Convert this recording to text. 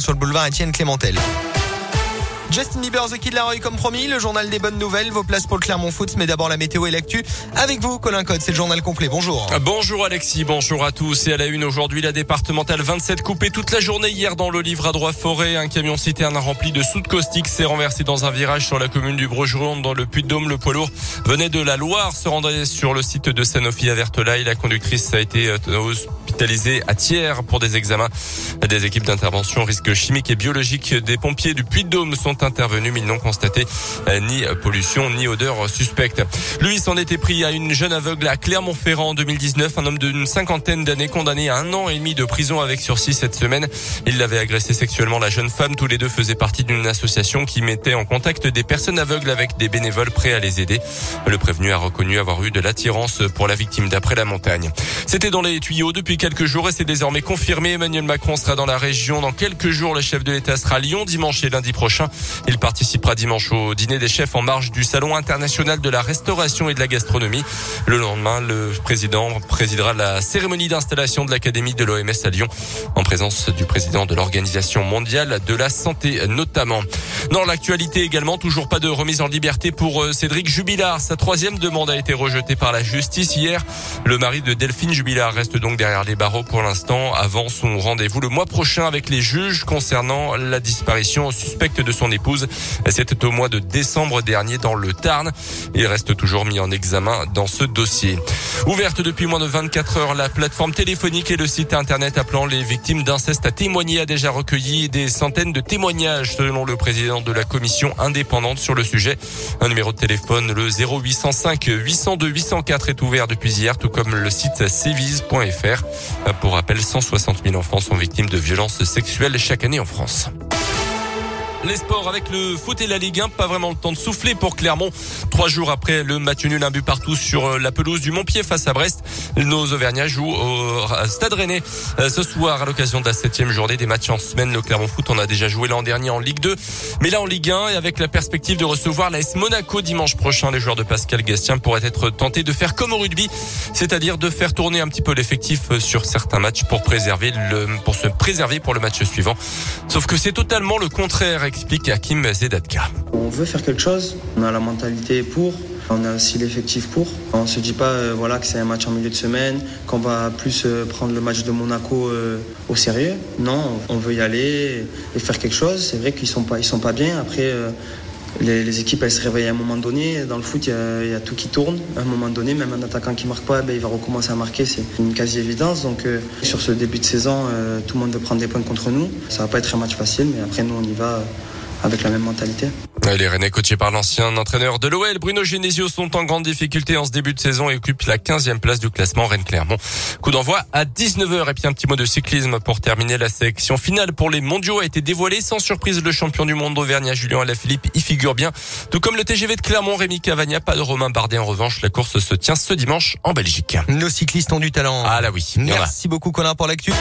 sur le boulevard Étienne Clémentel. Justin Bieber, The Kid Laroi, comme promis, le journal des bonnes nouvelles, vos places pour le Clermont Foot, mais d'abord la météo et l'actu. Avec vous, Colin Code, c'est le journal complet. Bonjour. Bonjour Alexis, bonjour à tous. Et à la une aujourd'hui, la départementale 27 coupée toute la journée hier dans le livre à droit forêt. Un camion citerne rempli de soude caustique s'est renversé dans un virage sur la commune du Bregeron dans le Puy-de-Dôme. Le poids lourd venait de la Loire, se rendait sur le site de Sanofi à Vertolaï. La conductrice a été hospitalisée à Thiers pour des examens. Des équipes d'intervention risques chimiques et biologiques des pompiers du Puy-de-Dôme sont intervenus, mais ils n'ont constaté euh, ni pollution ni odeur suspecte. Lui s'en était pris à une jeune aveugle à Clermont-Ferrand en 2019, un homme d'une cinquantaine d'années condamné à un an et demi de prison avec sursis cette semaine. Il l'avait agressé sexuellement la jeune femme. Tous les deux faisaient partie d'une association qui mettait en contact des personnes aveugles avec des bénévoles prêts à les aider. Le prévenu a reconnu avoir eu de l'attirance pour la victime d'après la montagne. C'était dans les tuyaux depuis quelques jours et c'est désormais confirmé. Emmanuel Macron sera dans la région dans quelques jours. Le chef de l'État sera à Lyon dimanche et lundi prochain. Il participera dimanche au dîner des chefs en marge du Salon international de la restauration et de la gastronomie. Le lendemain, le président présidera la cérémonie d'installation de l'Académie de l'OMS à Lyon en présence du président de l'Organisation mondiale de la santé notamment. Dans l'actualité également, toujours pas de remise en liberté pour euh, Cédric Jubilard. Sa troisième demande a été rejetée par la justice hier. Le mari de Delphine Jubilard reste donc derrière les barreaux pour l'instant avant son rendez-vous le mois prochain avec les juges concernant la disparition suspecte de son épouse. C'était au mois de décembre dernier dans le Tarn. Il reste toujours mis en examen dans ce dossier. Ouverte depuis moins de 24 heures, la plateforme téléphonique et le site internet appelant les victimes d'inceste à témoigner a déjà recueilli des centaines de témoignages selon le président de la commission indépendante sur le sujet. Un numéro de téléphone, le 0805 802 804 est ouvert depuis hier, tout comme le site cvise.fr. Pour rappel, 160 000 enfants sont victimes de violences sexuelles chaque année en France. Les sports avec le foot et la Ligue 1, pas vraiment le temps de souffler pour Clermont. Trois jours après le match nul, un but partout sur euh, la pelouse du Montpied face à Brest. Nos Auvergnats jouent au Stade Rennais euh, ce soir à l'occasion de la septième journée des matchs en semaine. Le Clermont Foot, on a déjà joué l'an dernier en Ligue 2, mais là en Ligue 1 et avec la perspective de recevoir l'AS Monaco dimanche prochain, les joueurs de Pascal Gastien pourraient être tentés de faire comme au rugby, c'est-à-dire de faire tourner un petit peu l'effectif euh, sur certains matchs pour préserver le, pour se préserver pour le match suivant. Sauf que c'est totalement le contraire explique Hakim Zedatka. On veut faire quelque chose, on a la mentalité pour, on a aussi l'effectif pour. On se dit pas euh, voilà que c'est un match en milieu de semaine, qu'on va plus euh, prendre le match de Monaco euh, au sérieux. Non, on veut y aller et faire quelque chose. C'est vrai qu'ils sont pas sont pas bien. Après les, équipes elles se réveillent à un moment donné. Dans le foot, il y, a tout qui tourne. À un moment donné, même un attaquant qui marque pas, ben, il va recommencer à marquer. C'est une quasi-évidence. Donc, sur ce début de saison, tout le monde veut prendre des points contre nous. Ça va pas être un match facile, mais après, nous, on y va avec la même mentalité. Les Rennais coachés par l'ancien entraîneur de l'OL, Bruno Genesio, sont en grande difficulté en ce début de saison et occupent la 15e place du classement Rennes-Clermont. Coup d'envoi à 19h et puis un petit mot de cyclisme pour terminer la sélection finale pour les mondiaux a été dévoilée sans surprise le champion du monde d'Auvergne Julien Alaphilippe y figure bien. Tout comme le TGV de Clermont, Rémi Cavagna, pas de Romain Bardet en revanche. La course se tient ce dimanche en Belgique. Nos cyclistes ont du talent. Ah là oui. Merci beaucoup Colin pour l'actu.